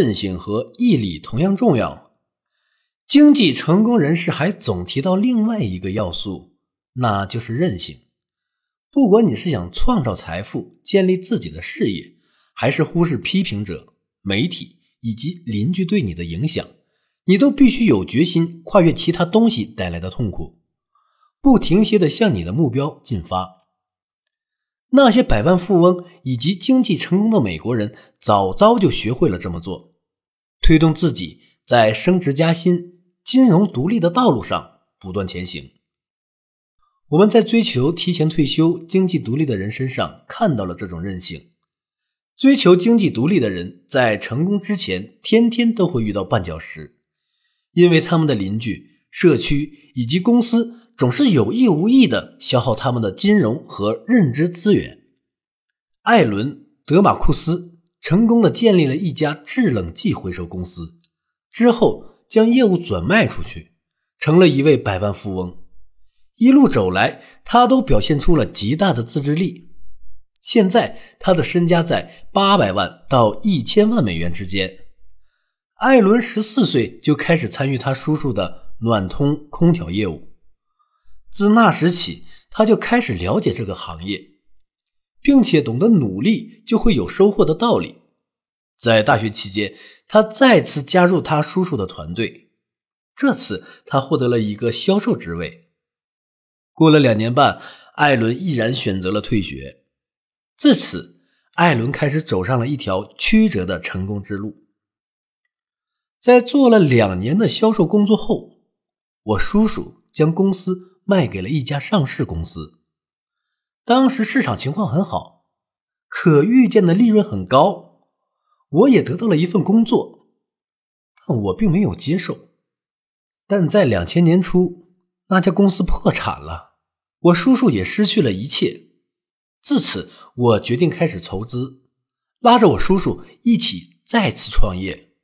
韧性和毅力同样重要。经济成功人士还总提到另外一个要素，那就是韧性。不管你是想创造财富、建立自己的事业，还是忽视批评者、媒体以及邻居对你的影响，你都必须有决心跨越其他东西带来的痛苦，不停歇地向你的目标进发。那些百万富翁以及经济成功的美国人，早早就学会了这么做，推动自己在升职加薪、金融独立的道路上不断前行。我们在追求提前退休、经济独立的人身上看到了这种韧性。追求经济独立的人，在成功之前，天天都会遇到绊脚石，因为他们的邻居、社区以及公司。总是有意无意地消耗他们的金融和认知资源。艾伦·德马库斯成功的建立了一家制冷剂回收公司，之后将业务转卖出去，成了一位百万富翁。一路走来，他都表现出了极大的自制力。现在，他的身家在八百万到一千万美元之间。艾伦十四岁就开始参与他叔叔的暖通空调业务。自那时起，他就开始了解这个行业，并且懂得努力就会有收获的道理。在大学期间，他再次加入他叔叔的团队，这次他获得了一个销售职位。过了两年半，艾伦毅然选择了退学。自此，艾伦开始走上了一条曲折的成功之路。在做了两年的销售工作后，我叔叔将公司。卖给了一家上市公司。当时市场情况很好，可预见的利润很高，我也得到了一份工作，但我并没有接受。但在两千年初，那家公司破产了，我叔叔也失去了一切。自此，我决定开始筹资，拉着我叔叔一起再次创业。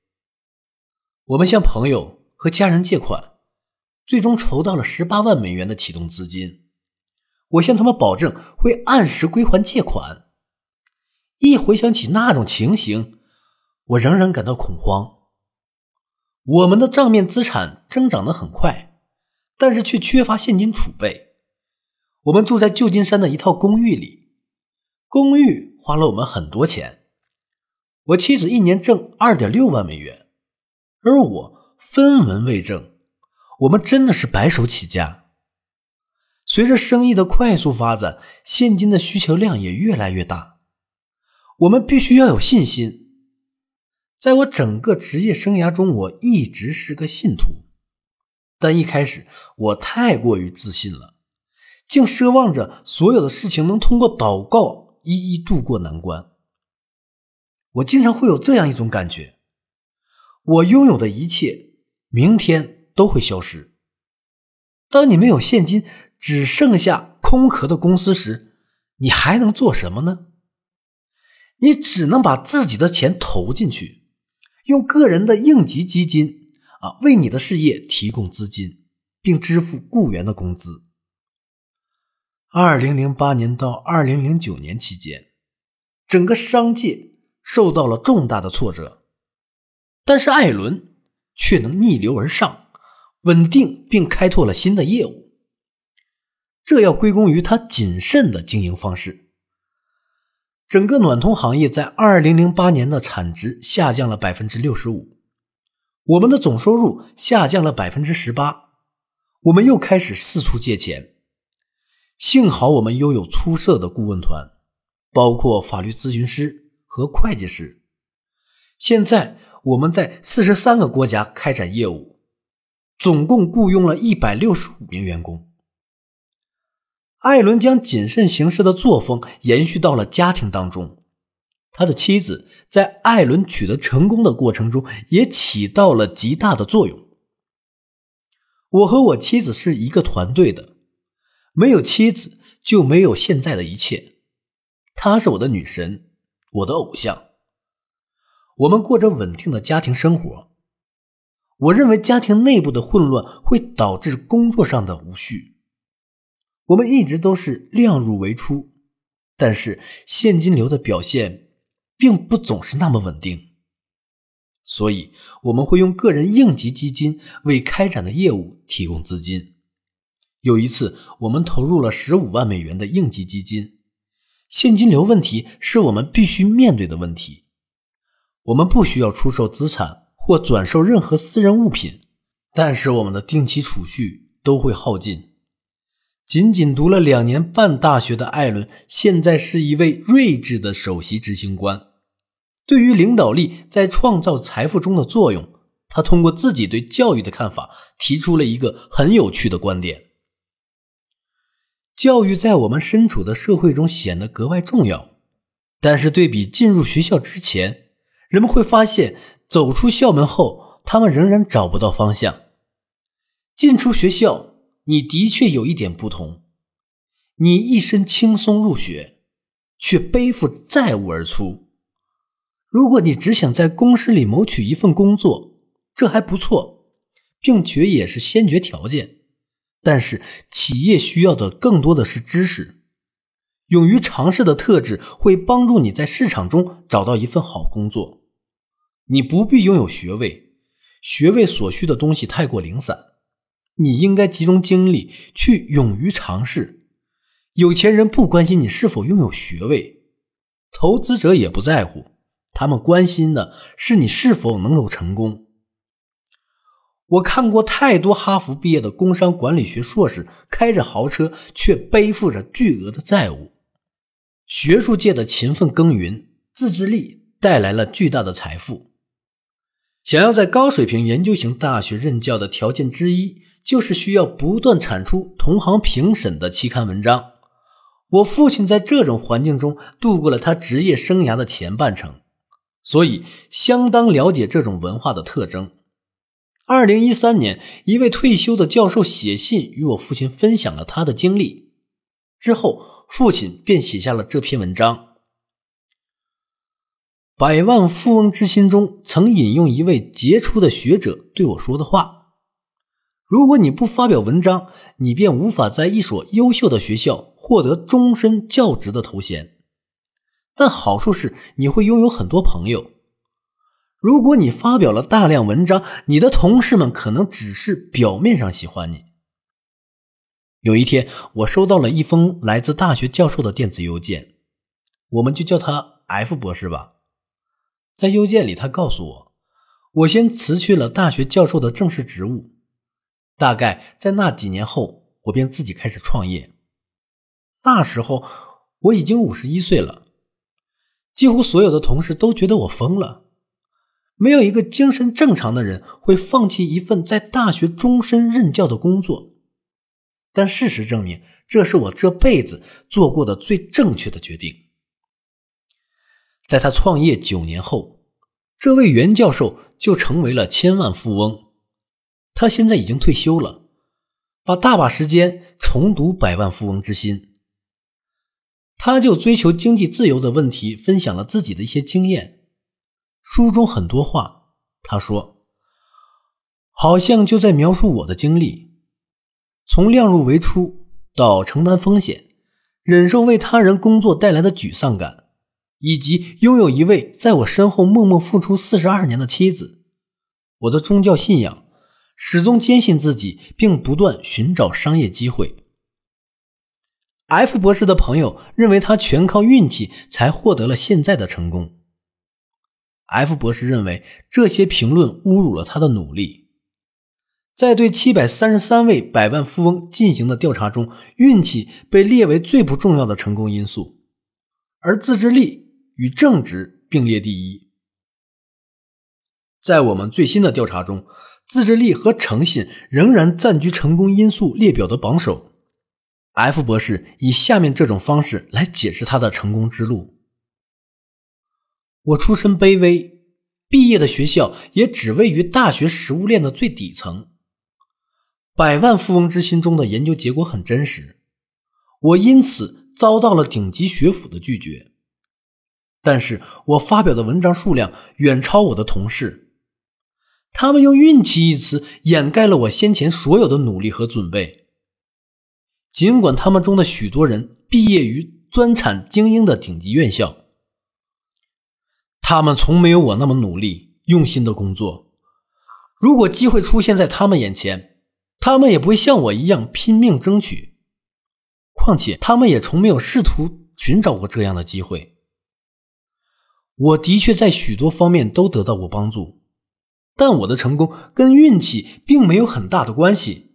我们向朋友和家人借款。最终筹到了十八万美元的启动资金，我向他们保证会按时归还借款。一回想起那种情形，我仍然感到恐慌。我们的账面资产增长得很快，但是却缺乏现金储备。我们住在旧金山的一套公寓里，公寓花了我们很多钱。我妻子一年挣二点六万美元，而我分文未挣。我们真的是白手起家。随着生意的快速发展，现金的需求量也越来越大。我们必须要有信心。在我整个职业生涯中，我一直是个信徒，但一开始我太过于自信了，竟奢望着所有的事情能通过祷告一一度过难关。我经常会有这样一种感觉：我拥有的一切，明天。都会消失。当你没有现金，只剩下空壳的公司时，你还能做什么呢？你只能把自己的钱投进去，用个人的应急基金啊，为你的事业提供资金，并支付雇员的工资。二零零八年到二零零九年期间，整个商界受到了重大的挫折，但是艾伦却能逆流而上。稳定并开拓了新的业务，这要归功于他谨慎的经营方式。整个暖通行业在二零零八年的产值下降了百分之六十五，我们的总收入下降了百分之十八，我们又开始四处借钱。幸好我们拥有出色的顾问团，包括法律咨询师和会计师。现在我们在四十三个国家开展业务。总共雇佣了一百六十五名员工。艾伦将谨慎行事的作风延续到了家庭当中，他的妻子在艾伦取得成功的过程中也起到了极大的作用。我和我妻子是一个团队的，没有妻子就没有现在的一切。她是我的女神，我的偶像。我们过着稳定的家庭生活。我认为家庭内部的混乱会导致工作上的无序。我们一直都是量入为出，但是现金流的表现并不总是那么稳定。所以我们会用个人应急基金为开展的业务提供资金。有一次，我们投入了十五万美元的应急基金，现金流问题是我们必须面对的问题。我们不需要出售资产或转售任何私人物品，但是我们的定期储蓄都会耗尽。仅仅读了两年半大学的艾伦，现在是一位睿智的首席执行官。对于领导力在创造财富中的作用，他通过自己对教育的看法，提出了一个很有趣的观点。教育在我们身处的社会中显得格外重要，但是对比进入学校之前，人们会发现，走出校门后，他们仍然找不到方向。进出学校，你的确有一点不同，你一身轻松入学，却背负债务而出。如果你只想在公司里谋取一份工作，这还不错，并且也是先决条件。但是，企业需要的更多的是知识。勇于尝试的特质会帮助你在市场中找到一份好工作。你不必拥有学位，学位所需的东西太过零散。你应该集中精力去勇于尝试。有钱人不关心你是否拥有学位，投资者也不在乎，他们关心的是你是否能够成功。我看过太多哈佛毕业的工商管理学硕士，开着豪车却背负着巨额的债务。学术界的勤奋耕耘、自制力带来了巨大的财富。想要在高水平研究型大学任教的条件之一，就是需要不断产出同行评审的期刊文章。我父亲在这种环境中度过了他职业生涯的前半程，所以相当了解这种文化的特征。二零一三年，一位退休的教授写信与我父亲分享了他的经历，之后父亲便写下了这篇文章。《百万富翁之心》中曾引用一位杰出的学者对我说的话：“如果你不发表文章，你便无法在一所优秀的学校获得终身教职的头衔。但好处是你会拥有很多朋友。”如果你发表了大量文章，你的同事们可能只是表面上喜欢你。有一天，我收到了一封来自大学教授的电子邮件，我们就叫他 F 博士吧。在邮件里，他告诉我，我先辞去了大学教授的正式职务。大概在那几年后，我便自己开始创业。那时候我已经五十一岁了，几乎所有的同事都觉得我疯了。没有一个精神正常的人会放弃一份在大学终身任教的工作，但事实证明，这是我这辈子做过的最正确的决定。在他创业九年后，这位袁教授就成为了千万富翁。他现在已经退休了，把大把时间重读《百万富翁之心》。他就追求经济自由的问题，分享了自己的一些经验。书中很多话，他说，好像就在描述我的经历：从量入为出到承担风险，忍受为他人工作带来的沮丧感，以及拥有一位在我身后默默付出四十二年的妻子。我的宗教信仰始终坚信自己，并不断寻找商业机会。F 博士的朋友认为他全靠运气才获得了现在的成功。F 博士认为这些评论侮辱了他的努力。在对七百三十三位百万富翁进行的调查中，运气被列为最不重要的成功因素，而自制力与正直并列第一。在我们最新的调查中，自制力和诚信仍然占据成功因素列表的榜首。F 博士以下面这种方式来解释他的成功之路。我出身卑微，毕业的学校也只位于大学食物链的最底层。百万富翁之心中的研究结果很真实，我因此遭到了顶级学府的拒绝。但是我发表的文章数量远超我的同事，他们用“运气”一词掩盖了我先前所有的努力和准备。尽管他们中的许多人毕业于专产精英的顶级院校。他们从没有我那么努力，用心的工作。如果机会出现在他们眼前，他们也不会像我一样拼命争取。况且，他们也从没有试图寻找过这样的机会。我的确在许多方面都得到过帮助，但我的成功跟运气并没有很大的关系。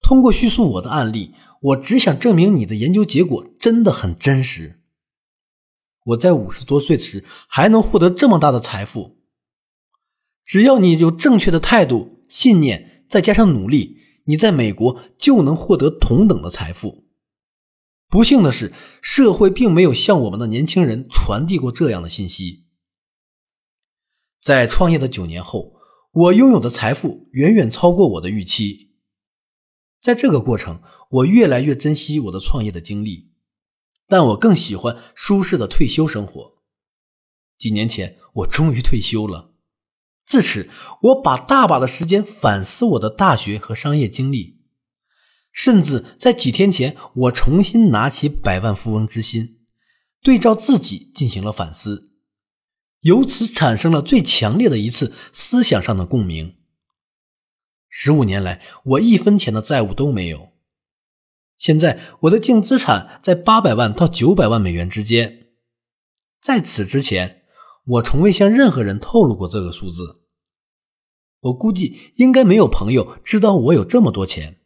通过叙述我的案例，我只想证明你的研究结果真的很真实。我在五十多岁时还能获得这么大的财富，只要你有正确的态度、信念，再加上努力，你在美国就能获得同等的财富。不幸的是，社会并没有向我们的年轻人传递过这样的信息。在创业的九年后，我拥有的财富远远超过我的预期。在这个过程，我越来越珍惜我的创业的经历，但我更喜欢舒适的退休生活。几年前，我终于退休了。自此，我把大把的时间反思我的大学和商业经历，甚至在几天前，我重新拿起《百万富翁之心》，对照自己进行了反思，由此产生了最强烈的一次思想上的共鸣。十五年来，我一分钱的债务都没有。现在我的净资产在八百万到九百万美元之间。在此之前，我从未向任何人透露过这个数字。我估计应该没有朋友知道我有这么多钱。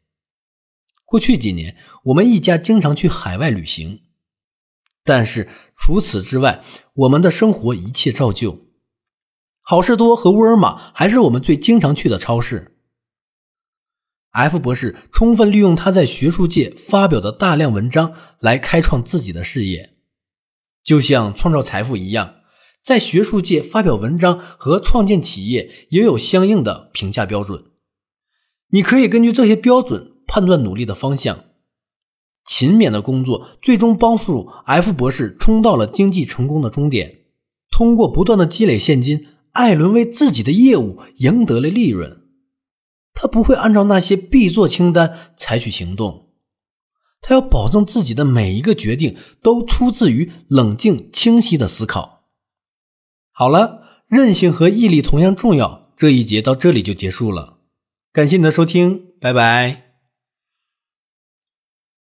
过去几年，我们一家经常去海外旅行，但是除此之外，我们的生活一切照旧。好事多和沃尔玛还是我们最经常去的超市。F 博士充分利用他在学术界发表的大量文章来开创自己的事业，就像创造财富一样，在学术界发表文章和创建企业也有相应的评价标准。你可以根据这些标准判断努力的方向。勤勉的工作最终帮助 F 博士冲到了经济成功的终点。通过不断的积累现金，艾伦为自己的业务赢得了利润。他不会按照那些必做清单采取行动，他要保证自己的每一个决定都出自于冷静清晰的思考。好了，韧性和毅力同样重要。这一节到这里就结束了，感谢你的收听，拜拜。